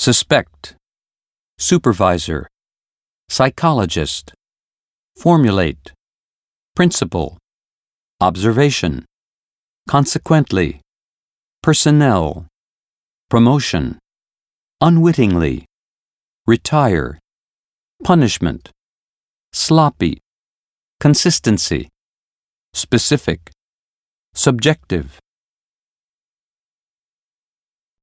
suspect, supervisor, psychologist, formulate, principal, observation, consequently, personnel, promotion, unwittingly, retire, punishment, sloppy, consistency, specific, subjective,